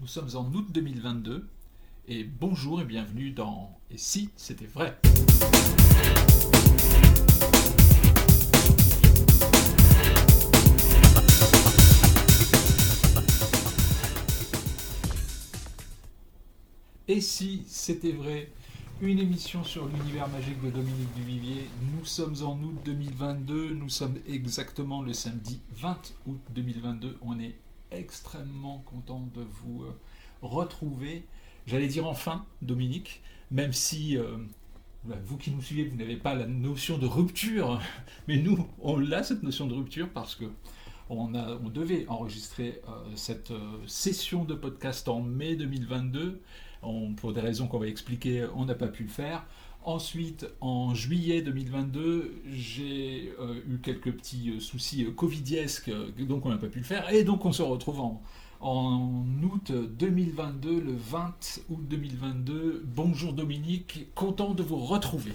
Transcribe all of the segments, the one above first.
Nous sommes en août 2022 et bonjour et bienvenue dans Et si c'était vrai? Et si c'était vrai? Une émission sur l'univers magique de Dominique Duvivier. Nous sommes en août 2022, nous sommes exactement le samedi 20 août 2022. On est extrêmement content de vous euh, retrouver. J'allais dire enfin, Dominique, même si euh, bah, vous qui nous suivez, vous n'avez pas la notion de rupture, mais nous, on l'a cette notion de rupture parce que on, a, on devait enregistrer euh, cette session de podcast en mai 2022 pour des raisons qu'on va expliquer, on n'a pas pu le faire. Ensuite, en juillet 2022, j'ai euh, eu quelques petits euh, soucis euh, covidiesques, donc on n'a pas pu le faire. Et donc on se retrouve en, en, août 2022, le 20 août 2022. Bonjour Dominique, content de vous retrouver.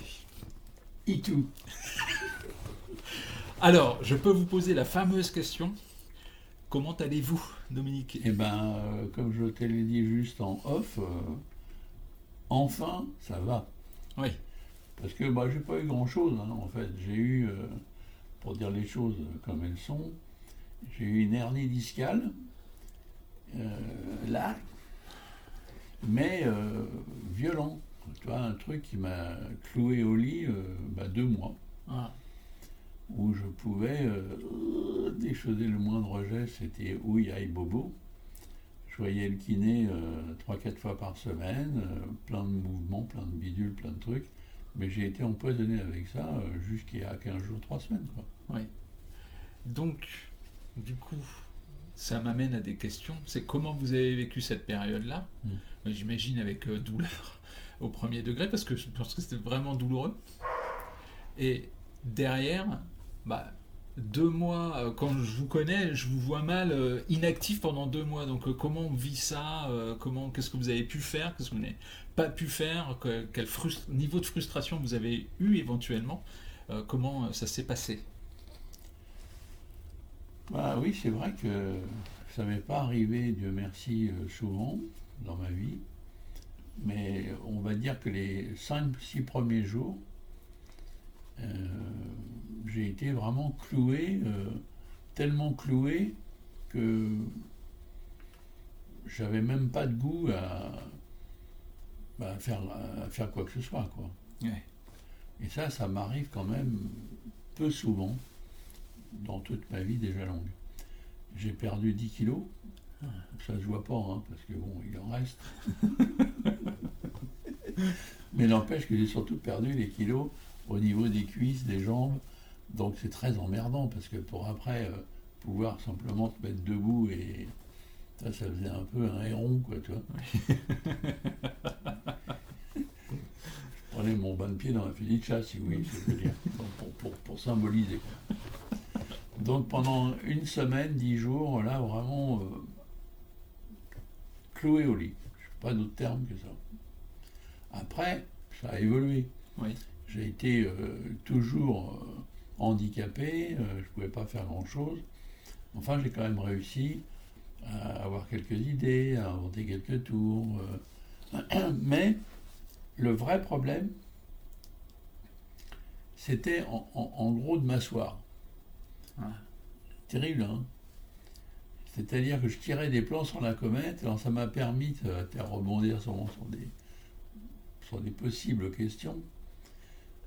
Et tout. Alors, je peux vous poser la fameuse question. Comment allez-vous, Dominique? Eh bien, euh, comme je te l'ai dit juste en off, euh, enfin, ça va. Oui. Parce que bah, j'ai pas eu grand-chose, hein, en fait. J'ai eu, euh, pour dire les choses comme elles sont, j'ai eu une hernie discale, là, mais violent. Tu vois, un truc qui m'a cloué au lit bah, deux mois. Ah où je pouvais euh, déchauder le moindre geste, c'était ouïe, aïe, bobo. Je voyais le kiné euh, trois, 4 quatre fois par semaine, euh, plein de mouvements, plein de bidules, plein de trucs. Mais j'ai été empoisonné avec ça y a 15 jours, 3 semaines. Quoi. Oui. Donc, du coup, ça m'amène à des questions. C'est comment vous avez vécu cette période-là? Mm. J'imagine avec douleur au premier degré, parce que je pense que c'était vraiment douloureux. Et derrière, bah, deux mois, euh, quand je vous connais, je vous vois mal euh, inactif pendant deux mois. Donc euh, comment on vit ça Comment Qu'est-ce que vous avez pu faire Qu'est-ce que vous n'avez pas pu faire Quel niveau de frustration vous avez eu éventuellement Comment ça s'est passé? Bah, Oui, c'est vrai que ça m'est pas arrivé, Dieu merci, souvent dans ma vie. Mais on va dire que les cinq, six premiers jours, j'ai été vraiment cloué, euh, tellement cloué que j'avais même pas de goût à, bah, faire, faire quoi que ce soit. Quoi. Et ça, ça m'arrive quand même peu souvent dans toute ma vie déjà longue. J'ai perdu 10 kilos. Ah. Ça se voit pas, hein, parce que bon, il en reste. Mais n'empêche que j'ai surtout perdu les kilos au niveau des cuisses, des jambes, donc c'est très emmerdant parce que pour après euh, pouvoir simplement te mettre debout et ça, ça faisait un peu un héron, quoi, tu vois. je prenais mon bain de pied dans la fusil de chasse, si vous voyez ce que je veux dire, pour, symboliser. Donc pendant une semaine, dix jours, là vraiment euh, cloué au lit. Je n'ai pas d'autre terme que ça. Après, ça a évolué. J'ai été euh, toujours handicapé, euh, je ne pouvais pas faire grand-chose. Enfin, j'ai quand même réussi à avoir quelques idées, à inventer quelques tours. Euh. Mais le vrai problème, c'était en, gros de m'asseoir. Ah. Terrible, hein C'est-à-dire que je tirais des plans sur la comète, alors ça m'a permis de, rebondir sur, des, sur des possibles questions.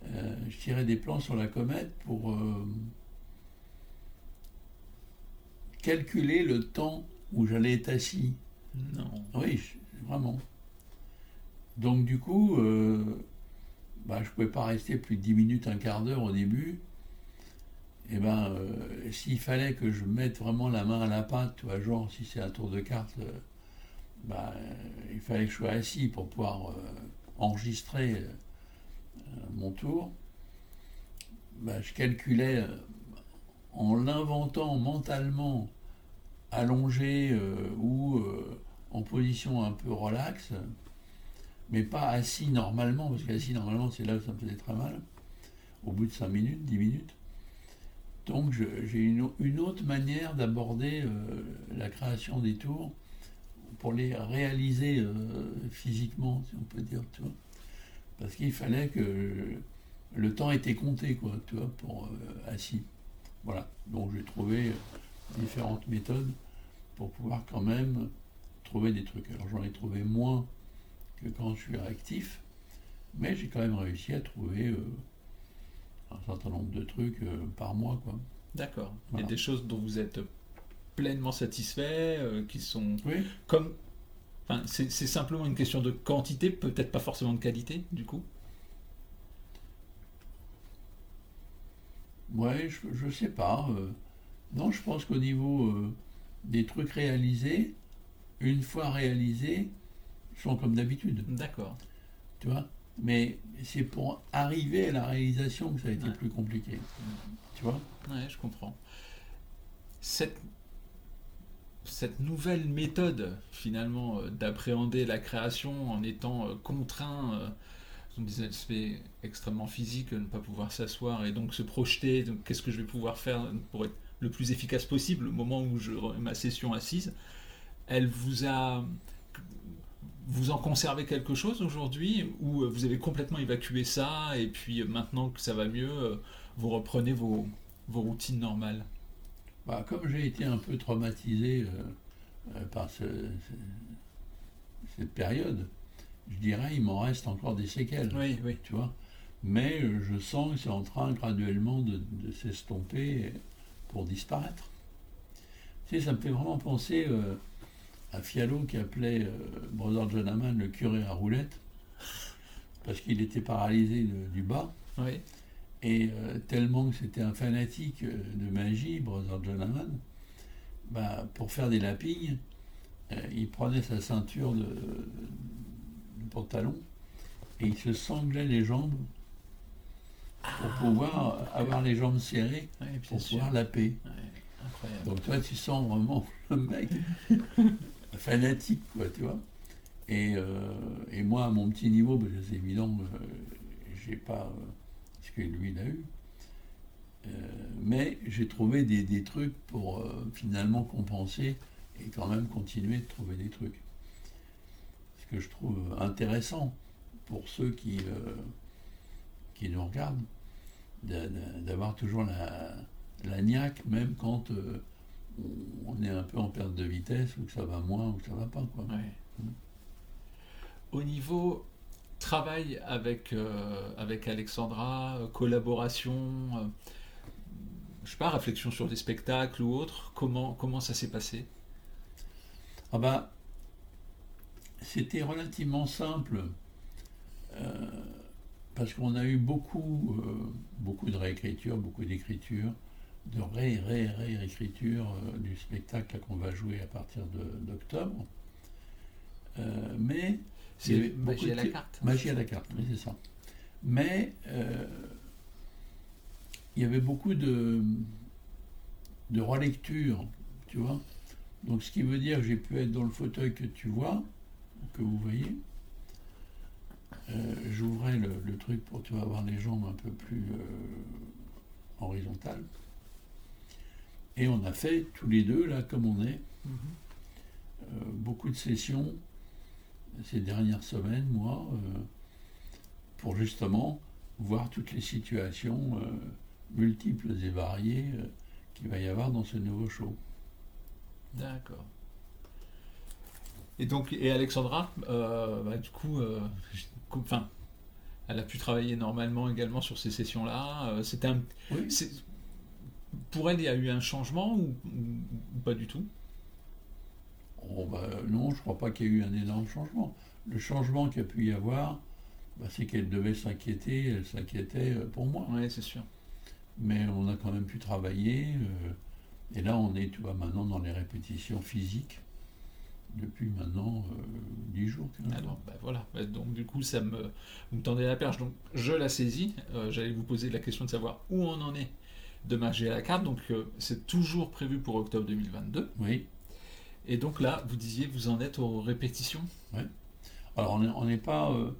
Euh, je tirais des plans sur la comète pour euh, calculer le temps où j'allais être assis. Non. Oui, vraiment. Donc du coup, euh, bah, je ne pouvais pas rester plus de 10 minutes, un quart d'heure au début. Et eh ben, s'il fallait que je mette vraiment la main à la pâte, tu vois, genre si c'est un tour de carte, bah, il fallait que je sois assis pour pouvoir enregistrer mon tour, bah, je calculais euh, en l'inventant mentalement allongé euh, ou euh, en position un peu relaxe, mais pas assis normalement, parce qu'assis normalement c'est là où ça me faisait très mal, au bout de 5 minutes, 10 minutes. Donc j'ai une, autre manière d'aborder la création des tours pour les réaliser physiquement, si on peut dire, vois. Parce qu'il fallait que le temps était compté, quoi, tu vois, pour euh, assis. Voilà. Donc j'ai trouvé différentes méthodes pour pouvoir quand même trouver des trucs. Alors j'en ai trouvé moins que quand je suis réactif, mais j'ai quand même réussi à trouver euh, un certain nombre de trucs euh, par mois, quoi. D'accord. Voilà. Et des choses dont vous êtes pleinement satisfait, euh, qui sont Oui. comme. Enfin, c'est simplement une question de quantité, peut-être pas forcément de qualité, du coup. Ouais, je, je sais pas. euh, non, je pense qu'au niveau euh, des trucs réalisés, une fois réalisés, ils sont comme d'habitude, D'accord. tu vois? Mais c'est pour arriver à la réalisation que ça a été Ouais. plus compliqué, tu vois? Ouais, je comprends. Cette, cette nouvelle méthode, finalement, euh, d'appréhender la création en étant euh, contraint, euh, des aspects extrêmement physiques, ne pas pouvoir s'asseoir et donc se projeter, qu'est-ce que je vais pouvoir faire pour être le plus efficace possible au moment où je ma session assise, elle vous a... Vous en conservez quelque chose aujourd'hui ou vous avez complètement évacué ça et puis maintenant que ça va mieux, vous reprenez vos routines normales? Bah, comme j'ai été un peu traumatisé euh, euh, par ce- ce- cette période, je dirais il m'en reste encore des séquelles. Oui, oui. tu vois. Mais euh, je sens que c'est en train graduellement de, de s'estomper pour disparaître. Tu sais, ça me fait vraiment penser euh, à Fialo qui appelait euh, Brother John Hammond le curé à roulette, parce qu'il était paralysé de- du bas, Oui, et euh, tellement que c'était un fanatique euh, de magie, Brother John Hammond, bah, pour faire des lapines, euh, il prenait sa ceinture de, de pantalon et il se sanglait les jambes pour pouvoir avoir les jambes serrées pour sûr. pouvoir laper. Ouais. Donc toi, tu sens vraiment le mec fanatique, quoi, tu vois. Et, euh, et moi, à mon petit niveau, que c'est évident, j'ai pas ce que lui il a eu. Euh, mais j'ai trouvé des, des trucs pour euh, finalement compenser et quand même continuer de trouver des trucs. Ce que je trouve intéressant pour ceux qui, euh, qui nous regardent, d'a- d'a- d'avoir toujours la, la niaque, même quand on- est un peu en perte de vitesse, ou que ça va moins, ou que ça va pas. Quoi. Au niveau travail avec, euh, avec Alexandra, euh, collaboration, euh, je sais pas, réflexion sur des spectacles ou autre, comment, comment ça s'est passé? Ah bah, c'était relativement simple, parce qu'on a eu beaucoup, beaucoup de réécriture, beaucoup d'écriture, de ré, ré, réécriture du spectacle qu'on va jouer à partir d'octobre. Mais C'est magie à la carte Magie à la carte, oui, c'est ça. Mais euh, il y avait beaucoup de, de relecture, tu vois. Donc, ce qui veut dire que j'ai pu être dans le fauteuil que tu vois, que vous voyez. Euh, J'ouvrais le, le truc pour tu vas avoir les jambes un peu plus euh, horizontales. Et on a fait tous les deux, là, comme on est, Mhm. euh, beaucoup de sessions ces dernières semaines, moi, euh, pour justement voir toutes les situations euh, multiples et variées euh, qu'il va y avoir dans ce nouveau show. D'accord. Et donc, et Alexandra, bah, du coup, enfin, elle a pu travailler normalement également sur ces sessions-là. C'était un, Oui. pour elle, il y a eu un changement ou, ou- ou pas du tout? Oh, bah, non, je crois pas qu'il y ait eu un énorme changement. Le changement qu'il y a pu y avoir, bah, c'est qu'elle devait s'inquiéter, elle s'inquiétait euh, pour moi. Oui, c'est sûr. Mais on a quand même pu travailler. euh, et là, on est, tu vois, maintenant dans les répétitions physiques depuis maintenant euh, 10 jours. 15 jours. Alors, bah, voilà. Donc, du coup, ça me, vous me tendez la perche. Donc, je la saisis. Euh, J'allais vous poser la question de savoir où on en est de magie à la carte. Donc, euh, c'est toujours prévu pour octobre 2022. Oui. Et donc là, vous disiez, vous en êtes aux répétitions? Alors, on n'est on n'est pas, euh,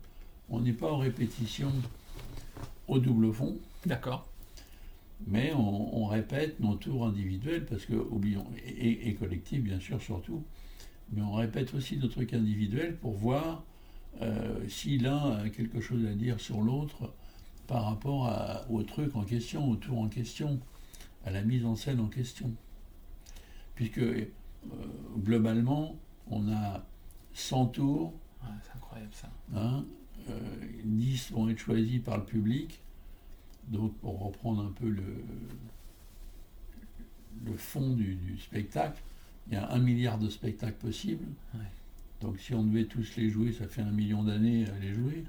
on n'est pas en répétition au double fond, D'accord. mais on, on répète nos tours individuels parce que, oublions, et, et collectifs bien sûr surtout, mais on répète aussi nos trucs individuels pour voir euh, si l'un a quelque chose à dire sur l'autre par rapport au truc en question, au tour en question, à la mise en scène en question. Puisque euh, globalement, on a 100 tours. c'est incroyable ça. Hein, 10 euh, vont être choisis par le public. Donc, pour reprendre un peu le, le fond du, spectacle, il y a un milliard de spectacles possibles. Donc, si on devait tous les jouer, ça fait un million d'années à les jouer.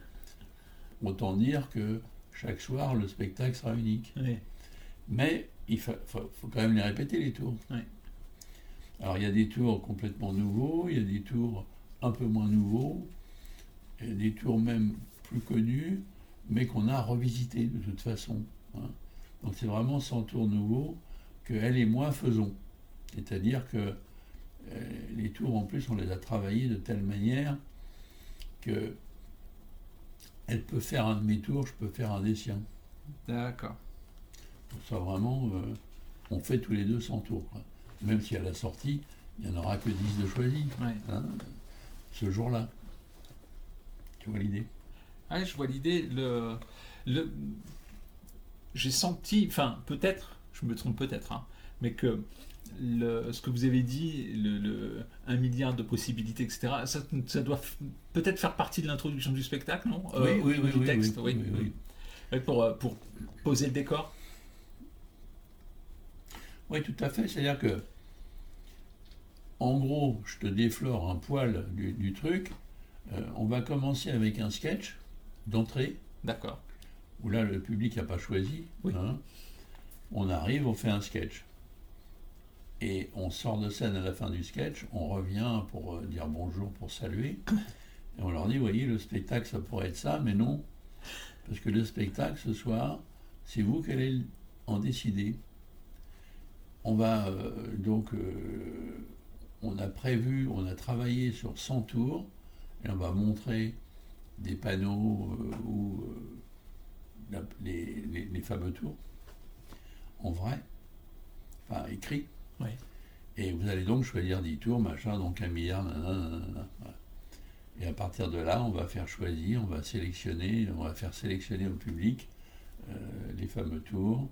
Autant dire que chaque soir, le spectacle sera unique. Mais il faut, quand même les répéter, les tours. Alors, il y a des tours complètement nouveaux, il y a des tours un peu moins nouveaux, et des tours même plus connus, mais qu'on a revisité de toute façon. Hein. Donc c'est vraiment 100 tours nouveaux que elle et moi faisons. C'est-à-dire que euh, les tours en plus on les a travaillés de telle manière que elle peut faire un de mes tours, je peux faire un des siens. D'accord. Donc ça vraiment, euh, on fait tous les deux 100 tours. Même si à la sortie, il n'y en aura que 10 de choisis. Hein, ce jour-là. Tu vois l'idée? Ah, je vois l'idée. Le, le, j'ai senti, enfin, peut-être, je me trompe peut-être, hein, mais que le, ce que vous avez dit, le, un milliard de possibilités, etc., ça, ça doit peut-être faire partie de l'introduction du spectacle, non? Euh, Oui, oui, oui, du texte, oui, oui, Pour, euh, pour poser le décor Oui, tout à fait. C'est-à-dire que, en gros, je te déflore un poil du, du truc. Euh, on va commencer avec un sketch d'entrée. D'accord. Où là, le public n'a pas choisi. Hein. On arrive, on fait un sketch. Et on sort de scène à la fin du sketch, on revient pour euh, dire bonjour, pour saluer. Et on leur dit, voyez, le spectacle, ça pourrait être ça, mais non. Parce que le spectacle, ce soir, c'est vous qui allez en décider. On va euh, donc, euh, on a prévu, on a travaillé sur 100 tours, et on va montrer des panneaux euh, ou les, fameux tours en vrai, enfin écrit. Et vous allez donc choisir 10 tours, machin, donc un milliard, Et à partir de là, on va faire choisir, on va sélectionner, on va faire sélectionner au public les fameux tours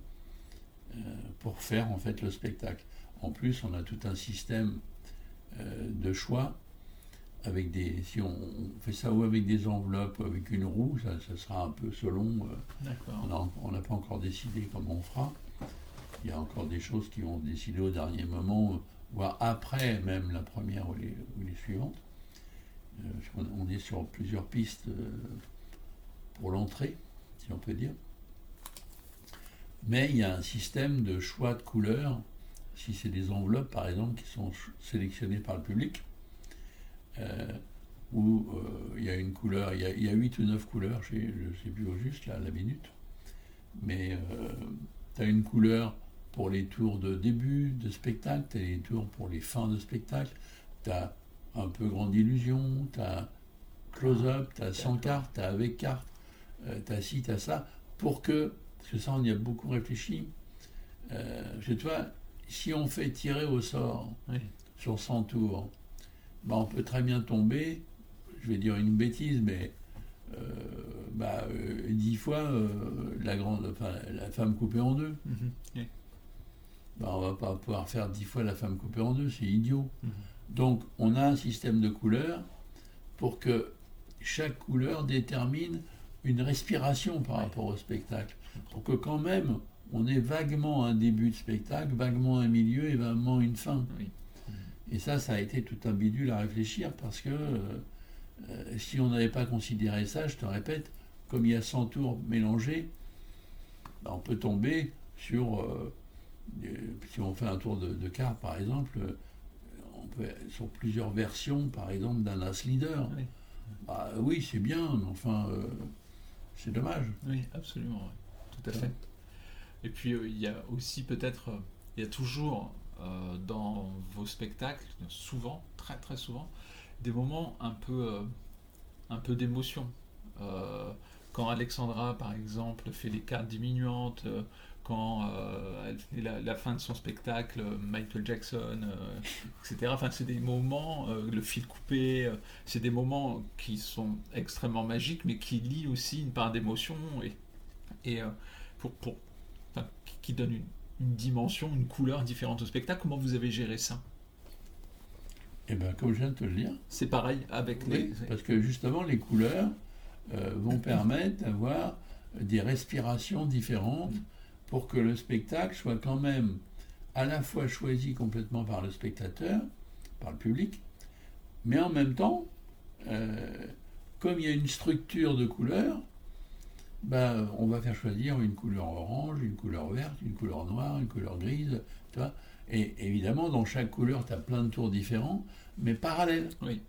pour faire en fait le spectacle. En plus, on a tout un système de choix avec des, si on, fait ça ou avec des enveloppes ou avec une roue, ça, sera un peu selon. Euh, on n'a pas encore décidé comment on fera. Il y a encore des choses qui vont décider au dernier moment, voire après même la première ou les, suivantes. Euh, on, est sur plusieurs pistes euh, pour l'entrée, si on peut dire. Mais il y a un système de choix de couleurs, si c'est des enveloppes par exemple qui sont sélectionnées par le public euh, où euh, il y a une couleur, il y a, 8 ou 9 couleurs, je ne sais plus au juste, là, à la minute, mais euh, tu as une couleur pour les tours de début de spectacle, tu as les tours pour les fins de spectacle, tu as un peu grande illusion, tu as close-up, tu as sans carte, tu as avec carte, tu as ci, tu as ça, pour que, parce que ça on y a beaucoup réfléchi, chez toi, si on fait tirer au sort sur 100 tours, bah, on peut très bien tomber, je vais dire une bêtise, mais euh, bah, euh, dix fois euh, la, grande, la femme coupée en deux. Bah, on va pas pouvoir faire dix fois la femme coupée en deux, c'est idiot. Mm-hmm. Donc on a un système de couleurs pour que chaque couleur détermine une respiration par rapport au spectacle. Pour que quand même on ait vaguement un début de spectacle, vaguement un milieu et vaguement une fin. Et ça, ça a été tout un bidule à réfléchir parce que euh, euh, si on n'avait pas considéré ça, je te répète, comme il y a 100 tours mélangés, ben, on peut tomber sur, euh, si on fait un tour de, cartes par exemple, on peut, sur plusieurs versions par exemple d'un as leader. Oui, bah, oui c'est bien, mais enfin, c'est dommage. Oui, absolument, tout à fait. Et puis il y a aussi peut-être, il y a toujours euh, dans vos spectacles, souvent, très très souvent, des moments un peu, euh, un peu d'émotion. Euh, quand Alexandra, par exemple, fait les cartes diminuantes, quand euh, elle fait la, la fin de son spectacle, Michael Jackson, euh, etc. Enfin, c'est des moments, euh, le fil coupé, euh, c'est des moments qui sont extrêmement magiques, mais qui lient aussi une part d'émotion et, et euh, pour, pour, enfin, qui- donnent une, une dimension, une couleur différente au spectacle. Comment vous avez géré ça? Et bien, comme je viens de te le dire, C'est pareil avec les. oui, parce que justement, les couleurs euh, vont permettre d'avoir des respirations différentes pour que le spectacle soit quand même à la fois choisi complètement par le spectateur, par le public, mais en même temps, euh, comme il y a une structure de couleurs, ben, on va faire choisir une couleur orange, une couleur verte, une couleur noire, une couleur grise, tu vois. Et évidemment, dans chaque couleur, tu as plein de tours différents, mais parallèles. Oui.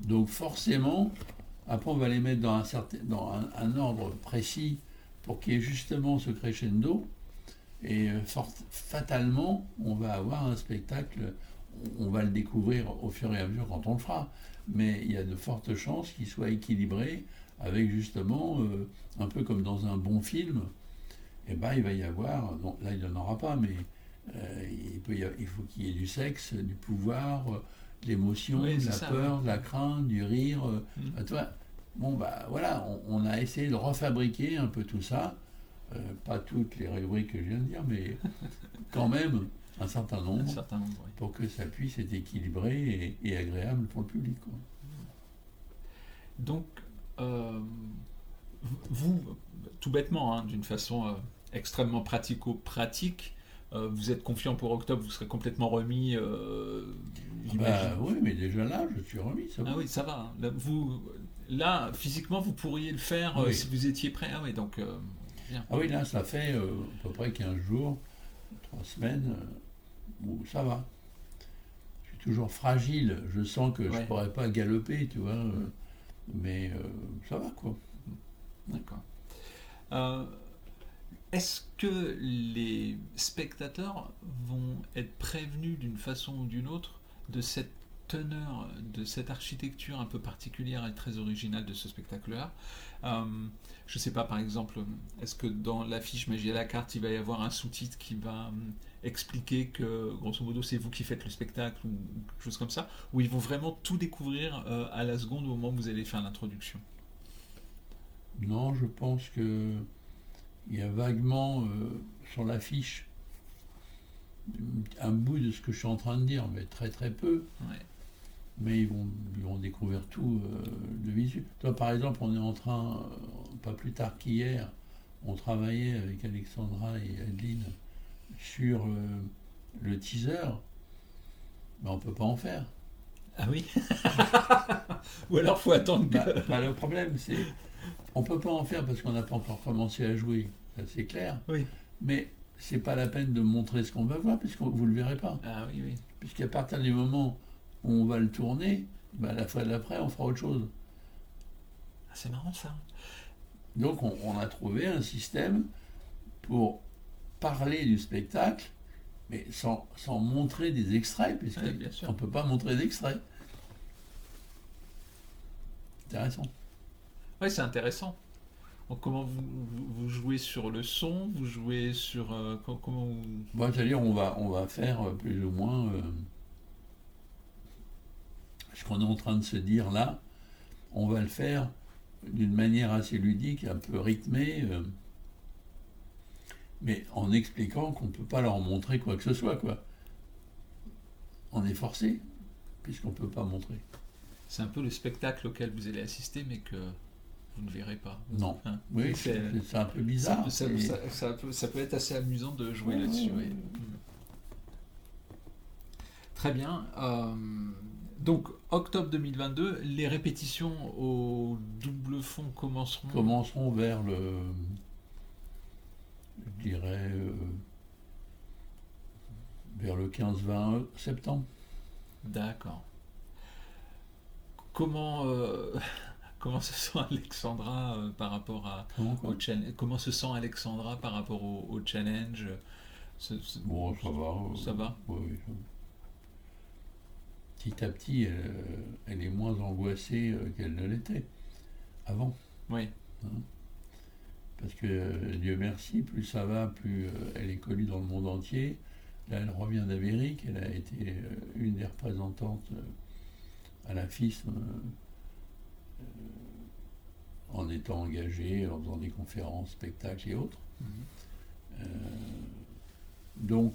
Donc forcément, après on va les mettre dans un, certain, dans un, un ordre précis pour qu'il y ait justement ce crescendo. Et euh, fort- fatalement, on va avoir un spectacle, on va le découvrir au fur et à mesure quand on le fera. Mais il y a de fortes chances qu'il soit équilibré avec justement, euh, un peu comme dans un bon film, et ben, il va y avoir, là il n'y en aura pas, mais euh, il, peut y avoir- il faut qu'il y ait du sexe, du pouvoir, euh, de l'émotion, Oui, de la ça, peur, de la crainte, du rire. euh, tu vois, bon, bah voilà, on, on a essayé de refabriquer un peu tout ça. Euh, pas toutes les rubriques que je viens de dire, mais quand même un certain Un nombre certain nombre. oui. pour que ça puisse être équilibré et, et agréable pour le public. quoi. Donc, euh, vous, tout bêtement, hein, d'une façon euh, extrêmement pratico-pratique, euh, vous êtes confiant pour octobre, vous serez complètement remis, euh, j'imagine. Bah oui, mais déjà là, je suis remis, ça va. Ah oui, ça va. hein. Là, vous, là, physiquement, vous pourriez le faire euh, Oui. si vous étiez prêt. Ah oui, donc, euh, bien. Ah oui, là, ça fait euh, à peu près 15 jours, 3 semaines, où ça va. Je suis toujours fragile, je sens que je ne pourrais pas galoper, tu vois, mais euh, ça va, quoi. D'accord. Euh, Est-ce que les spectateurs vont être prévenus d'une façon ou d'une autre de cette teneur, de cette architecture un peu particulière et très originale de ce spectacle-là Euh, Je ne sais pas, par exemple, est-ce que dans l'affiche Magie à la carte, il va y avoir un sous-titre qui va hum, expliquer que, grosso modo, c'est vous qui faites le spectacle ou quelque chose comme ça Ou ils vont vraiment tout découvrir euh, à la seconde au moment où vous allez faire l'introduction? Non, je pense que il y a vaguement euh, sur l'affiche un bout de ce que je suis en train de dire, mais très très peu. Ouais. Mais ils vont, ils vont découvrir tout euh, de visu. Toi, par exemple, on est en train, euh, pas plus tard qu'hier, on travaillait avec Alexandra et Adeline sur euh, le teaser. Mais on ne peut pas en faire. Ah oui? Ou alors faut attendre que... Bah, bah, le problème, c'est on peut pas en faire parce qu'on n'a pas encore commencé à jouer. Ça, c'est clair. Oui. Mais c'est pas la peine de montrer ce qu'on va voir puisque vous le verrez pas. Ah oui, oui. Puisqu'à partir du moment où on va le tourner, bah, la fois d'après, on fera autre chose. Ah, c'est marrant ça. Donc on, on a trouvé un système pour parler du spectacle, mais sans, sans montrer des extraits, puisqu'on Ouais, ne peut pas montrer d'extraits. Intéressant. Ouais, c'est intéressant. Donc, comment vous, vous- vous jouez sur le son Vous jouez sur... euh, co- comment vous... Bon, c'est-à-dire on va, on va faire euh, plus ou moins euh, ce qu'on est en train de se dire là, on va le faire d'une manière assez ludique, un peu rythmée, euh, mais en expliquant qu'on ne peut pas leur montrer quoi que ce soit. Quoi. On est forcé, puisqu'on ne peut pas montrer. C'est un peu le spectacle auquel vous allez assister, mais que vous ne verrez pas. Non. Hein Oui, C'est- un peu bizarre. ça- et- ça- ça peut, ça peut être assez amusant de jouer Ouais, là-dessus. ouais, oui. ouais. Très bien. Euh, donc, octobre 2022, les répétitions au double fond commenceront. commenceront vers le, je dirais, euh, vers le 15-20 septembre. D'accord. Comment, euh, comment se sent Alexandra euh, par rapport à, Comment, au challenge Comment se sent Alexandra par rapport au, au challenge? Ce- ce- Bon, ça va. Ça va? oui, oui, ça va. Petit à petit, elle, euh, elle est moins angoissée euh, qu'elle ne l'était avant. Oui. Parce que Dieu merci, plus ça va, plus elle est connue dans le monde entier. Là, elle revient d'Amérique, elle a été une des représentantes à la FISM en étant engagée, en faisant des conférences, spectacles et autres. Mhm. donc,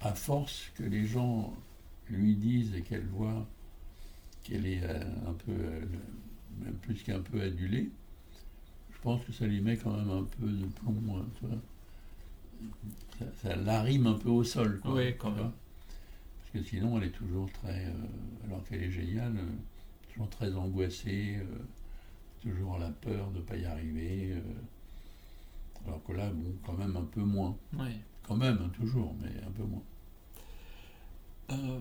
à force que les gens lui disent et qu'elle voit qu'elle est euh, un peu, euh, même plus qu'un peu adulée, je pense que ça lui met quand même un peu de plomb, hein, ça, ça l'arrime un peu au sol. oui, quand même. Parce que sinon, elle est toujours très, euh, alors qu'elle est géniale, toujours très angoissée, toujours la peur de ne pas y arriver. alors que là, bon, quand même un peu moins. Oui. Quand même, hein, toujours, mais un peu moins. Euh,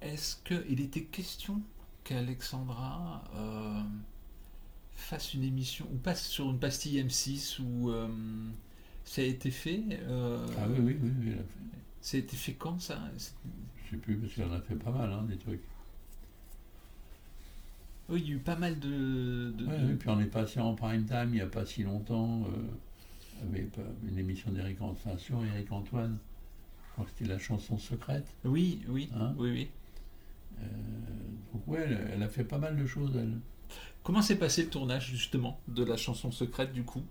est-ce qu'il était question qu'Alexandra euh, fasse une émission ou passe sur une pastille M6 ou euh, ça a été fait Ah oui, oui, oui, oui, elle a fait. Ça a été fait quand ça? Je sais plus, parce qu'elle en a fait pas mal, hein, des trucs. Oui, il y a eu pas mal de. Oui, puis on est passé en prime time il n'y a pas si longtemps, avec une émission d'Éric Antoine, sur Éric Antoine c'était la chanson secrète. Oui, oui, hein oui, oui. Euh, donc ouais, elle, a fait pas mal de choses, elle. Comment s'est passé le tournage, justement, de la chanson secrète, du coup?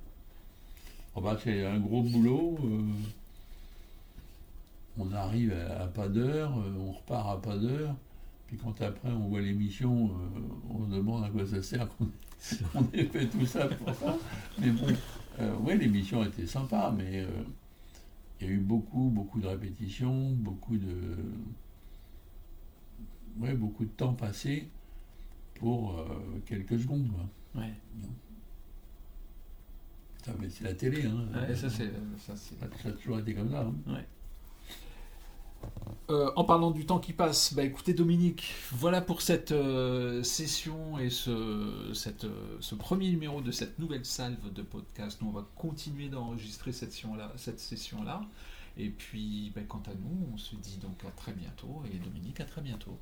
Oh bah, C'est un gros boulot. Euh, on arrive à, pas d'heure, euh, on repart à pas d'heure. Puis quand après on voit l'émission, on se demande à quoi ça sert qu'on ait fait tout ça pour ça. Mais bon, oui, l'émission était sympa, mais il y a eu beaucoup, beaucoup de répétitions, beaucoup de, ouais, beaucoup de temps passé pour euh, quelques secondes. Ouais. c'est la télé. Hein. ça, c'est, ça, ça, a toujours été comme ça. Hein. Ouais. Euh, en parlant du temps qui passe, bah écoutez Dominique, voilà pour cette euh, session et euh, ce, premier numéro de cette nouvelle salve de podcast. Nous, on va continuer d'enregistrer cette session-là. Et puis, bah, quant à nous, on se dit donc à très bientôt. Et Dominique, à très bientôt.